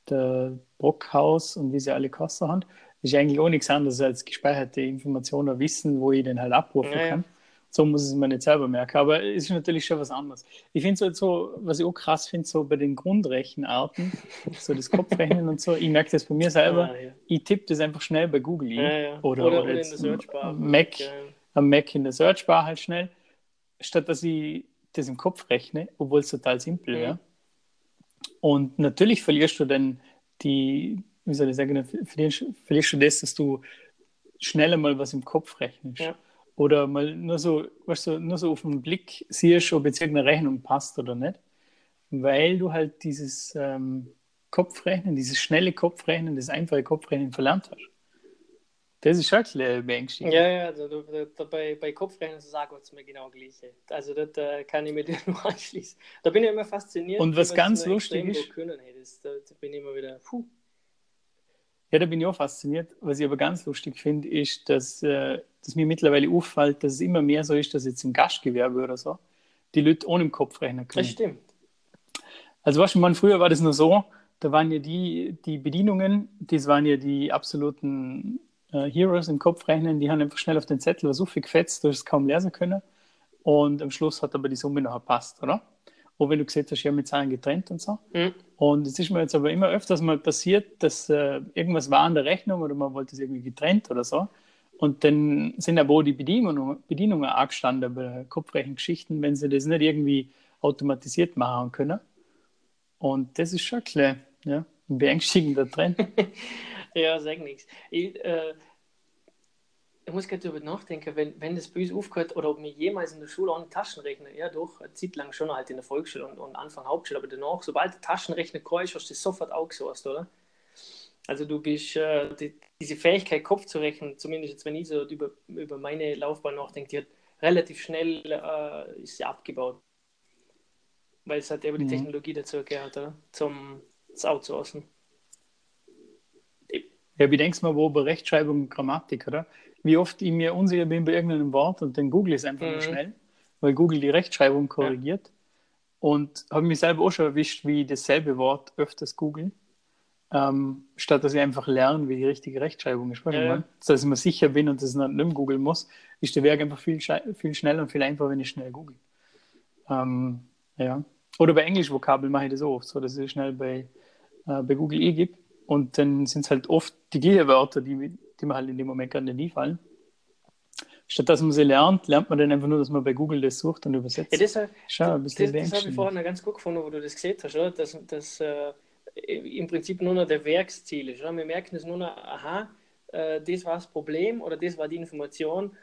der Brockhaus und wie sie alle Kosten haben, ist eigentlich auch nichts anderes als gespeicherte Informationen, Wissen, wo ich den halt abrufen ja, kann. Ja. So muss es mir nicht selber merken. Aber es ist natürlich schon was anderes. Ich finde es halt so, was ich auch krass finde, so bei den Grundrechenarten, so das Kopfrechnen und so, ich merke das bei mir selber, ah, ja. ich tippe das einfach schnell bei Google ja. Oder, oder, oder, in der Searchbar. Mac, am Mac in der Searchbar halt schnell. statt dass ich das im Kopf rechne, obwohl es total simpel Mhm. wäre. Und natürlich verlierst du dann die, wie soll ich sagen, verlierst, verlierst du das, dass du schneller mal was im Kopf rechnest. Ja. Oder mal nur so, weißt du, nur so auf den Blick siehst, ob jetzt irgendeine Rechnung passt oder nicht. Weil du halt dieses ähm, Kopfrechnen, dieses schnelle Kopfrechnen, das einfache Kopfrechnen verlernt hast. Das ist schon ein bisschen beängstigend. Ja, ja, also da, da, bei, bei Kopfrechnen sagt es mir genau gleiche. Also das äh, kann ich mir dir nur anschließen. Da bin ich immer fasziniert. Und was ganz lustig ist- Können, hey, das, da, da bin ich immer wieder, puh. Ja, da bin ich auch fasziniert. Was ich aber ganz lustig finde, ist, dass, äh, dass mir mittlerweile auffällt, dass es immer mehr so ist, dass jetzt im Gastgewerbe oder so die Leute ohne im Kopf rechnen können. Das stimmt. Also weißt du, man, früher war das nur so, da waren ja die, die Bedienungen, das waren ja die absoluten äh, Heroes im Kopfrechnen, die haben einfach schnell auf den Zettel was aufgefetzt, du hast es kaum lesen können. Und am Schluss hat aber die Summe noch gepasst, oder? Auch wenn du gesehen hast, ja mit Zahlen getrennt und so. Mhm. Und es ist mir jetzt aber immer öfters mal passiert, dass äh, irgendwas war an der Rechnung oder man wollte es irgendwie getrennt oder so. Und dann sind aber auch die Bedienungen, Bedienungen angestanden bei Kopfrechengeschichten, wenn sie das nicht irgendwie automatisiert machen können. Und das ist schon bisschen, ja, ein beängstigender Trend. Ja, sag nichts. Ich, äh, ich muss gerade darüber nachdenken, wenn, wenn das uns aufgehört oder ob wir jemals in der Schule auch einen Taschenrechner, ja doch, eine Zeit lang schon halt in der Volksschule und, und Anfang Hauptschule, aber danach, sobald der Taschenrechner kreuz, hast du das sofort outgesourced, oder? Also du bist, äh, die, diese Fähigkeit, Kopf zu rechnen, zumindest jetzt, wenn ich so über, über meine Laufbahn nachdenke, die hat relativ schnell äh, ist sie abgebaut. Weil es halt eben die Mhm. Technologie dazu gehört, oder? Zum Outsourcen. Ja, wie denkst du mal, wo bei Rechtschreibung und Grammatik, oder? Wie oft ich mir unsicher bin bei irgendeinem Wort und dann google ich es einfach Mhm. nur schnell, weil Google die Rechtschreibung korrigiert. Und habe mich selber auch schon erwischt, wie ich dasselbe Wort öfters google, ähm, statt dass ich einfach lerne, wie die richtige Rechtschreibung ist. Ja, ja. dass ich mir sicher bin und das nicht mehr googeln muss, ist der Weg einfach viel, viel schneller und viel einfacher, wenn ich schnell google. Ähm, ja. Oder bei Englischvokabeln mache ich das auch oft so, dass ich schnell bei, äh, bei Google eingebe und dann sind es halt oft die gleichen Wörter, die, die mir halt in dem Moment gerade nicht einfallen. Statt dass man sie lernt, lernt man dann einfach nur, dass man bei Google das sucht und übersetzt. Ja, das, Schau, ein Das, bisschen das habe ich vorhin ganz gut gefunden, wo du das gesehen hast, oder? dass das äh, im Prinzip nur noch der Werksziel ist. Oder? Wir merken es nur noch, aha, äh, das war das Problem oder das war die Information,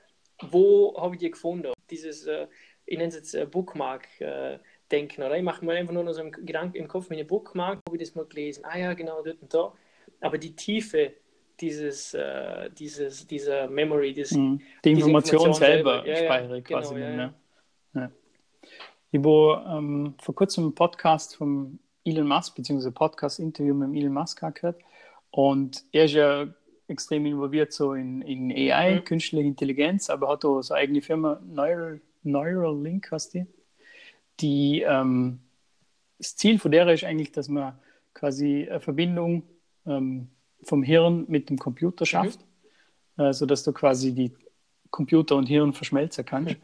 wo habe ich die gefunden? Dieses, äh, ich nenne es jetzt äh, Bookmark-Denken, oder? Ich mache mir einfach nur noch so einen Gedanken im Kopf mit einem Bookmark, habe ich das mal gelesen, ah ja, genau, dort und da. Aber die Tiefe dieses, äh, dieses, dieser Memory, dieses, Mhm. Die Information, Information selber, selber. Ja, ja, speichere ich genau, quasi. ja, dann, ja. ne? Ja. Ich habe ähm, vor kurzem einen Podcast vom Elon Musk, beziehungsweise Podcast-Interview mit dem Elon Musk gehört. Und er ist ja extrem involviert so in, in AI, Mhm. künstliche Intelligenz, aber hat auch so eine eigene Firma, Neural, Neuralink heißt die. Die ähm, das Ziel von der ist eigentlich, dass man quasi eine Verbindung ähm, vom Hirn mit dem Computer schafft, äh, sodass du quasi die Computer und Hirn verschmelzen kannst.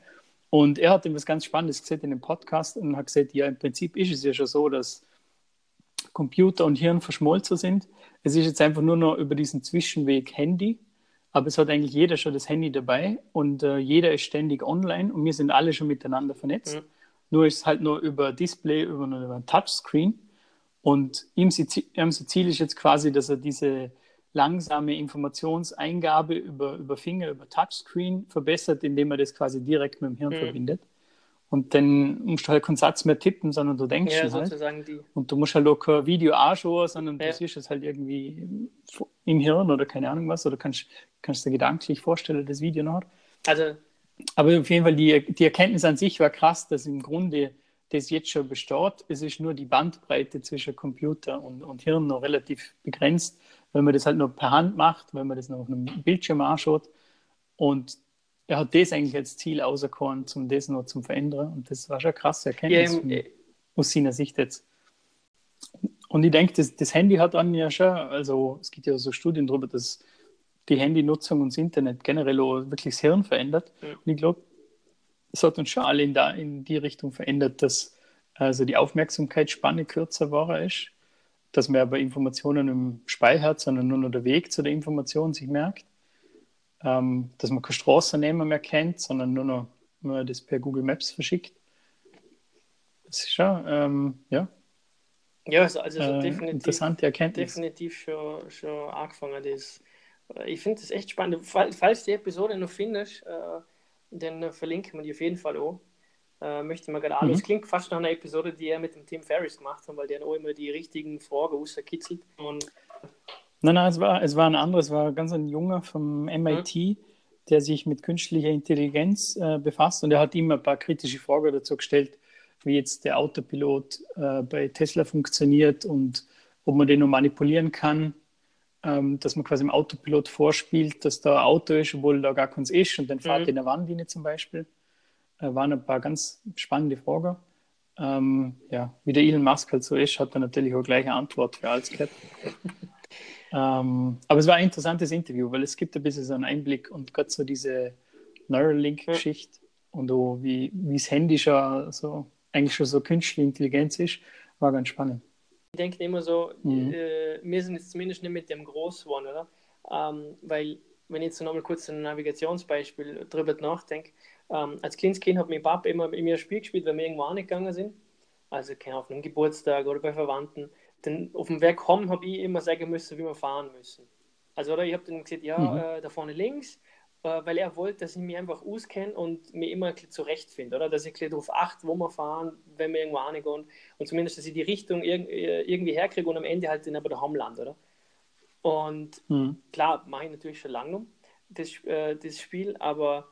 Und er hat etwas ganz Spannendes gesehen in dem Podcast und hat gesagt, ja, im Prinzip ist es ja schon so, dass Computer und Hirn verschmolzen sind. Es ist jetzt einfach nur noch über diesen Zwischenweg Handy, aber es hat eigentlich jeder schon das Handy dabei und äh, jeder ist ständig online und wir sind alle schon miteinander vernetzt. Mhm. Nur ist es halt nur über Display, über, über ein Touchscreen. Und ihm sein Ziel- ist jetzt quasi, dass er diese langsame Informationseingabe über, über Finger, über Touchscreen verbessert, indem er das quasi direkt mit dem Hirn Mhm. verbindet. Und dann musst du halt keinen Satz mehr tippen, sondern du denkst ja, halt. sozusagen die. Und du musst halt auch kein Video anschauen, sondern Ja. du siehst es halt irgendwie im Hirn oder keine Ahnung was, oder kannst, kannst dir gedanklich vorstellen, das Video noch. Also, Aber auf jeden Fall, die, die Erkenntnis an sich war krass, dass im Grunde das jetzt schon besteht. Es ist nur die Bandbreite zwischen Computer und, und Hirn noch relativ begrenzt, wenn man das halt nur per Hand macht, wenn man das noch auf einem Bildschirm anschaut. Und er hat das eigentlich als Ziel auserkoren, um das noch zu verändern. Und das war schon eine krasse ja, Erkenntnis im, von- aus seiner Sicht jetzt. Und ich denke, das, das Handy hat dann ja schon, also es gibt ja so Studien darüber, dass die Handynutzung und das Internet generell auch wirklich das Hirn verändert. Ja. Und ich glaube, es hat uns schon alle in, da, in die Richtung verändert, dass also die Aufmerksamkeitsspanne kürzer war ist, dass man aber Informationen im speichert, sondern nur noch der Weg zu der Information sich merkt, ähm, dass man keine Straßennamen mehr kennt, sondern nur noch man das per Google Maps verschickt. Das ist schon, ähm, ja. Ja, also, also so äh, definitiv, interessante Erkenntnis. definitiv schon, schon angefangen. Das, ich finde das echt spannend. Fall- Falls die Episode noch findest, äh, dann äh, verlinken wir die auf jeden Fall auch. Äh, möchte ich mal gerade an. Mhm. Es klingt fast nach einer Episode, die er mit dem Tim Ferriss gemacht hat, weil der auch immer die richtigen Fragen rauskitzelt. Und Nein, nein, es war, es war ein anderes, es war ganz ein junger vom MIT, der sich mit künstlicher Intelligenz äh, befasst und er hat ihm ein paar kritische Fragen dazu gestellt, wie jetzt der Autopilot äh, bei Tesla funktioniert und ob man den noch manipulieren kann, ähm, dass man quasi im Autopilot vorspielt, dass da ein Auto ist, obwohl da gar keins ist und dann fährt Mhm. in der Warnlinie zum Beispiel. Äh, waren ein paar ganz spannende Fragen. Ähm, ja, wie der Elon Musk halt so ist, hat er natürlich auch gleich eine Antwort für alles gehabt. Ähm, aber es war ein interessantes Interview, weil es gibt ein bisschen so einen Einblick und gerade so diese Neuralink-Geschichte und auch wie wie das Handy schon so eigentlich schon so künstliche Intelligenz ist, war ganz spannend. Ich denke immer so, Mhm. äh, wir sind jetzt zumindest nicht mit dem groß geworden, oder? Ähm, weil, wenn ich jetzt noch mal kurz ein Navigationsbeispiel drüber nachdenke, ähm, als kleines Kind hat mein Papa immer mit mir ein Spiel gespielt, wenn wir irgendwo angegangen sind. Also keine Ahnung, einem Geburtstag oder bei Verwandten. Dann auf dem Weg kommen habe ich immer sagen müssen, wie wir fahren müssen. Also oder ich habe dann gesagt, ja, Mhm. äh, da vorne links, weil er wollte, dass ich mich einfach auskenne und mir immer ein bisschen zurechtfinde, oder? Dass ich ein darauf achte, wo wir fahren, wenn wir irgendwo angehen. Und zumindest, dass ich die Richtung irg äh, irgendwie herkriege und am Ende halt dann aber daheim lande, oder? Und Mhm. klar, mache ich natürlich schon lange noch, das, äh, das Spiel, aber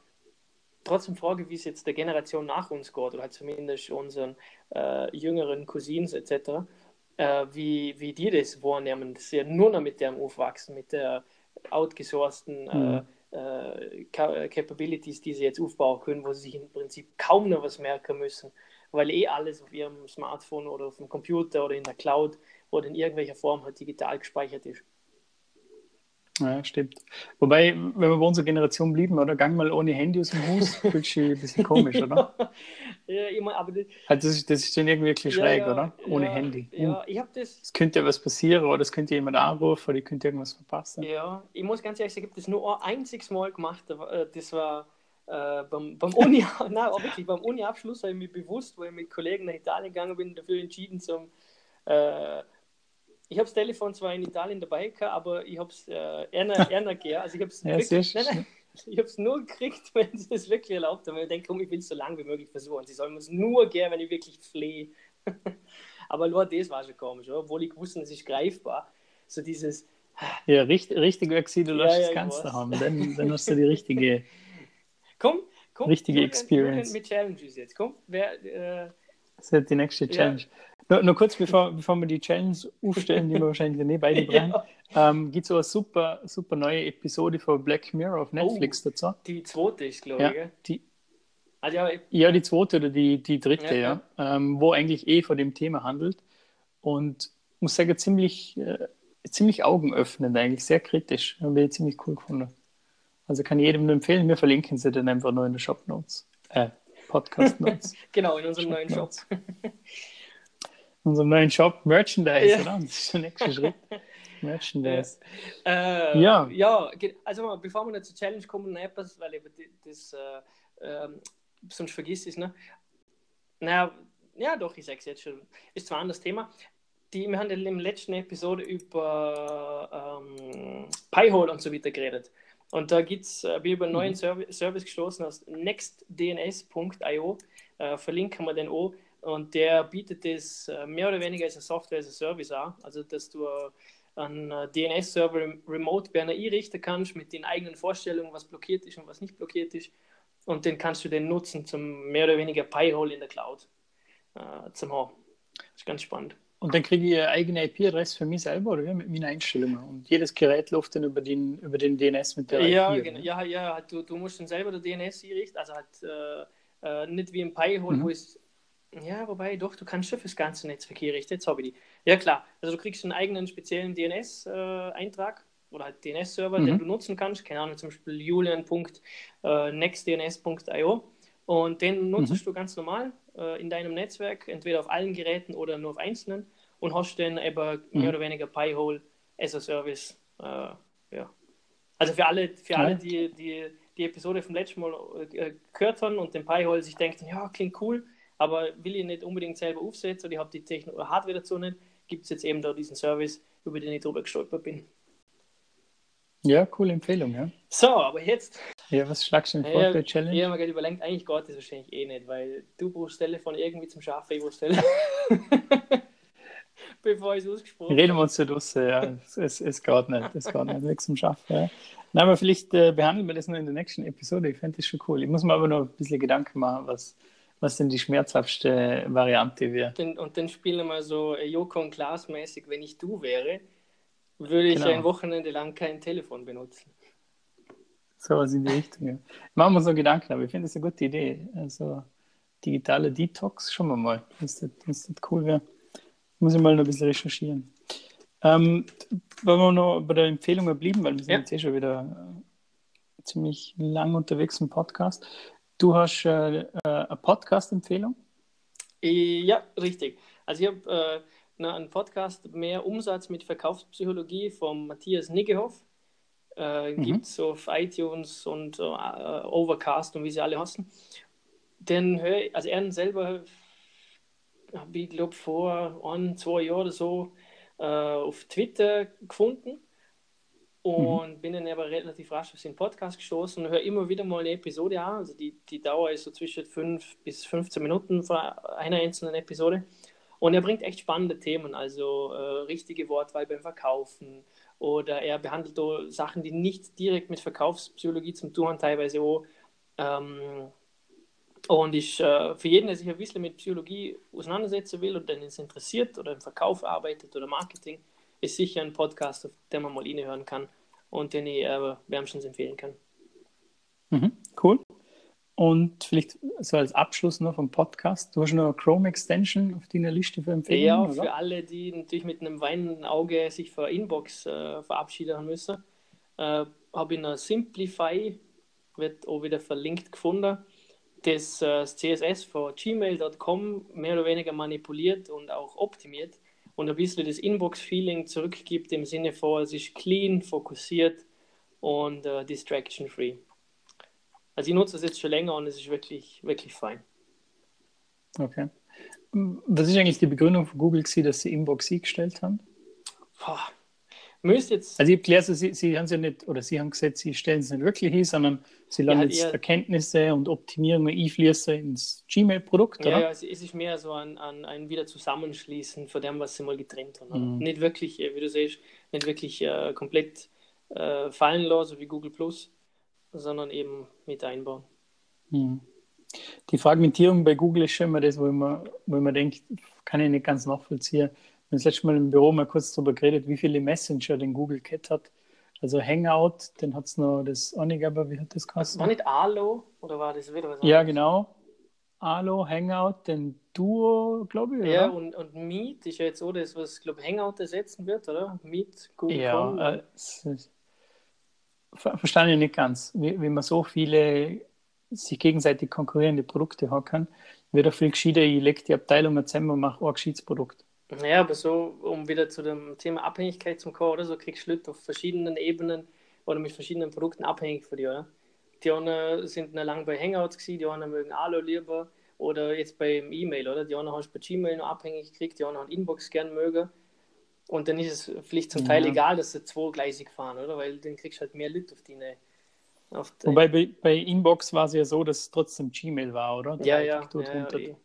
trotzdem frage, wie es jetzt der Generation nach uns geht, oder halt zumindest unseren äh, jüngeren Cousins etc., äh, wie, wie die das wahrnehmen, dass sie ja nur noch mit dem aufwachsen, mit der outgesourcten äh, äh, Ca- Capabilities, die sie jetzt aufbauen können, wo sie sich im Prinzip kaum noch was merken müssen, weil eh alles auf ihrem Smartphone oder auf dem Computer oder in der Cloud oder in irgendwelcher Form halt digital gespeichert ist. Ja, stimmt. Wobei, wenn wir bei unserer Generation blieben, oder gang mal ohne Handy aus dem Haus, fühlt sich ein bisschen komisch, oder? ja, immer, aber das, Halt, das, ist, das ist schon irgendwie bisschen schräg, ja, oder? Ohne ja, Handy. Ja, ich habe das, Es könnte ja was passieren, oder es könnte jemand anrufen, oder ich könnte irgendwas verpassen. ja, ich muss ganz ehrlich sagen, ich habe das nur ein einziges Mal gemacht. äh, Das war äh, beim, beim Uni, nein, auch wirklich, beim Uni-Abschluss habe ich mich bewusst, weil ich mit Kollegen nach Italien gegangen bin, dafür entschieden zum, äh, ich habe das Telefon zwar in Italien dabei gehabt, aber ich habe es äh, eher, eher gegeben. Also ich habe es Ja, wirklich, siehst du. nein, nein, ich habe es nur gekriegt, wenn sie es wirklich erlaubt haben. Ich denke, komm, ich will es so lange wie möglich versuchen. Sie sollen es nur geben, wenn ich wirklich flehe. aber nur das war schon komisch, oder? obwohl ich wusste, es ist greifbar. So dieses, Ja, richtig, richtig gewesen, du Ja, lässt ja, das Ganze weiß. haben. Dann, dann hast du die richtige. komm, komm. Richtige Experience. Mit Challenges jetzt, komm. Wer, äh, Das wird die nächste Challenge. Nur, nur kurz, bevor, bevor wir die Challenge aufstellen, die wir wahrscheinlich nicht beide bringen, ja, ähm, gibt es so eine super, super neue Episode von Black Mirror auf Netflix dazu. die zweite ist, glaube Ja, ich. gell? die, Also, ja, ja, die zweite oder die, die dritte, Ja, ja, Ähm, wo eigentlich eh von dem Thema handelt. Und muss sagen, ziemlich, äh, ziemlich augenöffnend, eigentlich sehr kritisch. Habe ich ziemlich cool gefunden. Also kann ich jedem nur empfehlen, wir verlinken sie dann einfach nur in den Shop Notes. Äh, Podcast Notes. genau, in unserem neuen Shop. Unserem neuen Shop, Merchandise, Ja. oder? Das ist der nächste Schritt. Merchandise. Äh, Ja. Ja, also mal, bevor wir zur Challenge kommen, noch etwas, weil ich das äh, ähm, sonst vergisst es, ne? Naja, ja doch, ich sag's jetzt schon. Ist zwar ein anderes Thema. Die, wir haben ja in der letzten Episode über ähm, Pi-hole und so weiter geredet. Und da gibt's, äh, wir über einen neuen Mhm. Serv Service gestoßen aus nextdns.io. Äh, verlinken wir den auch. Und der bietet das äh, mehr oder weniger als eine Software as a Service an. Also, dass du äh, einen äh, DNS-Server rem- remote bei einer einrichten kannst mit den eigenen Vorstellungen, was blockiert ist und was nicht blockiert ist. Und den kannst du dann nutzen zum mehr oder weniger Pi-Hole in der Cloud äh, zum haben. Das ist ganz spannend. Und dann kriege ich eine eigene IP-Adresse für mich selber, oder wie? Mit meinen Einstellungen. Und jedes Gerät läuft dann über den, über den DNS mit der ja, IP. genau. ja, ja, du, du musst dann selber der DNS einrichten, also halt äh, äh, nicht wie im Pi-Hole, Mhm. wo es ja, wobei doch, du kannst schon fürs ganze Netzwerk einrichten, jetzt habe ich die. Ja, klar, also du kriegst einen eigenen speziellen DNS-Eintrag oder halt DNS-Server, Mhm. den du nutzen kannst, keine Ahnung, zum Beispiel julian.nextdns.io und den nutzt Mhm. du ganz normal äh, in deinem Netzwerk, entweder auf allen Geräten oder nur auf einzelnen und hast dann eben Mhm. mehr oder weniger Pi-Hole as a Service. Äh, ja. Also für alle, für Ja. alle die, die die Episode vom letzten Mal äh, gehört haben und den Pi sich denkt, ja, klingt cool, aber will ich nicht unbedingt selber aufsetzen oder ich habe die Technik oder Hardware dazu nicht, gibt es jetzt eben da diesen Service, über den ich drüber gestolpert bin. Ja, coole Empfehlung, ja. So, aber jetzt. Ja, was schlagst du denn vor Ja, die Challenge? Ich habe mir gerade überlegt, eigentlich geht das wahrscheinlich eh nicht, weil du brauchst Telefon irgendwie zum Schaffen, ich brauchst Telefon. Bevor ich es ausgesprochen Reden wir uns ja durch, ja. Es, es, es geht nicht, es geht nicht, nichts zum Schaffen. Ja. Nein, aber vielleicht äh, behandeln wir das noch in der nächsten Episode. Ich fände das schon cool. Ich muss mir aber noch ein bisschen Gedanken machen, was, was denn die schmerzhaftste Variante wäre. Und dann spielen wir mal so äh, Joko und Klaas mäßig, wenn ich du wäre, würde ich Genau. ein Wochenende lang kein Telefon benutzen. So was in die Richtung. Ja. Machen wir uns noch Gedanken, aber ich finde das eine gute Idee. Also digitale Detox, schauen wir mal, wenn das, das cool wäre. Muss ich mal noch ein bisschen recherchieren. Ähm, wollen wir noch bei der Empfehlung geblieben, weil wir sind Ja. jetzt eh schon wieder äh, ziemlich lang unterwegs im Podcast. Du hast äh, äh, Podcast-Empfehlung? Äh, Ja, richtig. Also ich habe äh, einen Podcast Mehr Umsatz mit Verkaufspsychologie von Matthias Niggehoff. Äh, Mhm. Gibt es auf iTunes und äh, Overcast und wie sie alle heißen. Den höre ich, also er selber habe ich glaube vor ein, zwei Jahren oder so äh, auf Twitter gefunden und bin dann aber relativ rasch auf seinen Podcast gestoßen und höre immer wieder mal eine Episode an. Also die, die Dauer ist so zwischen 5 bis 15 Minuten von einer einzelnen Episode. Und er bringt echt spannende Themen, also äh, richtige Wortwahl beim Verkaufen oder er behandelt da Sachen, die nicht direkt mit Verkaufspsychologie zum tun haben, teilweise auch. Ähm, und ich, äh, für jeden, der sich ein bisschen mit Psychologie auseinandersetzen will und den es interessiert oder im Verkauf arbeitet oder Marketing, ist sicher ein Podcast, auf den man mal reinhören kann und den ich äh, wärmstens empfehlen kann. Mhm, cool. Und vielleicht so als Abschluss noch vom Podcast, du hast noch eine Chrome-Extension auf deiner Liste für Empfehlungen, Ja, oder? für alle, die natürlich mit einem weinenden Auge sich vor Inbox äh, verabschieden haben müssen, äh, habe ich noch Simplify, wird auch wieder verlinkt gefunden, das, äh, das CSS von gmail.com mehr oder weniger manipuliert und auch optimiert und ein bisschen das Inbox-Feeling zurückgibt im Sinne von, es ist clean, fokussiert und äh, distraction-free. Also ich nutze das jetzt schon länger und es ist wirklich, wirklich fein. Okay. Was ist eigentlich die Begründung von Google, dass sie Inbox eingestellt haben? Boah. Müsste jetzt Also ich habe gelesen, sie, sie haben es ja nicht, oder sie haben gesagt, sie stellen es nicht wirklich hin, sondern sie lassen Ja, jetzt ihr- Erkenntnisse und Optimierungen einfließen ins Gmail-Produkt, Ja, oder? ja es, ist mehr so ein, ein, ein wieder Zusammenschließen von dem, was sie mal getrennt haben. Mhm. Nicht wirklich, äh, wie du siehst, nicht wirklich äh, komplett äh, fallen lassen, wie Google Plus, sondern eben mit einbauen. Hm. Die Fragmentierung bei Google ist schon immer das, wo man, wo man denkt, kann ich nicht ganz nachvollziehen. Haben das letzte Mal im Büro mal kurz darüber geredet, wie viele Messenger den Google Cat hat. Also Hangout, dann hat es noch das nicht, aber wie hat das War geheißen? nicht Alo oder war das wieder was Ja, anderes? genau. Alo, Hangout, den Duo, glaube ich, Ja, oder? und, und Meet ist ja jetzt so das, was, glaube Hangout ersetzen wird, oder? Meet, Google. Ja, äh, ver verstehe ich nicht ganz, wie, wie man so viele sich gegenseitig konkurrierende Produkte haben kann. Wird auch viel gescheiter, ich lege die Abteilung zusammen und mache ein gescheites Produkt. Ja, aber so, um wieder zu dem Thema Abhängigkeit zum kommen, oder so kriegst du Leute auf verschiedenen Ebenen oder mit verschiedenen Produkten abhängig von dir, oder? Die einen sind noch lange bei Hangouts gewesen, die anderen mögen Alo lieber oder jetzt beim E-Mail, oder? Die anderen hast du bei Gmail noch abhängig gekriegt, die anderen haben Inbox gern mögen. Und dann ist es vielleicht zum Teil Ja. egal, dass sie zweigleisig fahren, oder? Weil dann kriegst du halt mehr Leute auf deine. Auf die, Wobei bei, bei Inbox war es ja so, dass es trotzdem Gmail war, oder? ja, Der ja, ja, ja, drunter. eh.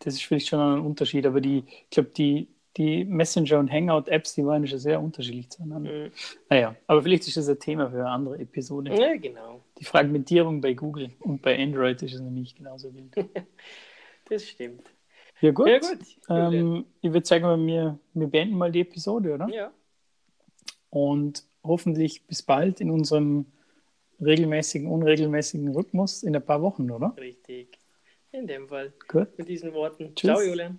Das ist vielleicht schon ein Unterschied, aber die, ich glaube, die, die Messenger- und Hangout-Apps, die waren schon sehr unterschiedlich zueinander. Mhm. Naja, aber vielleicht ist das ein Thema für eine andere Episode. ja, genau. Die Fragmentierung bei Google und bei Android ist es nämlich genauso wild. Das stimmt. Ja, gut. Ja, gut. Ähm, ich würde sagen, wir, wir beenden mal die Episode, oder? ja. Und hoffentlich bis bald in unserem regelmäßigen, unregelmäßigen Rhythmus in ein paar Wochen, oder? Richtig. In dem Fall. Gut. Mit diesen Worten. Tschüss. Ciao, Julian.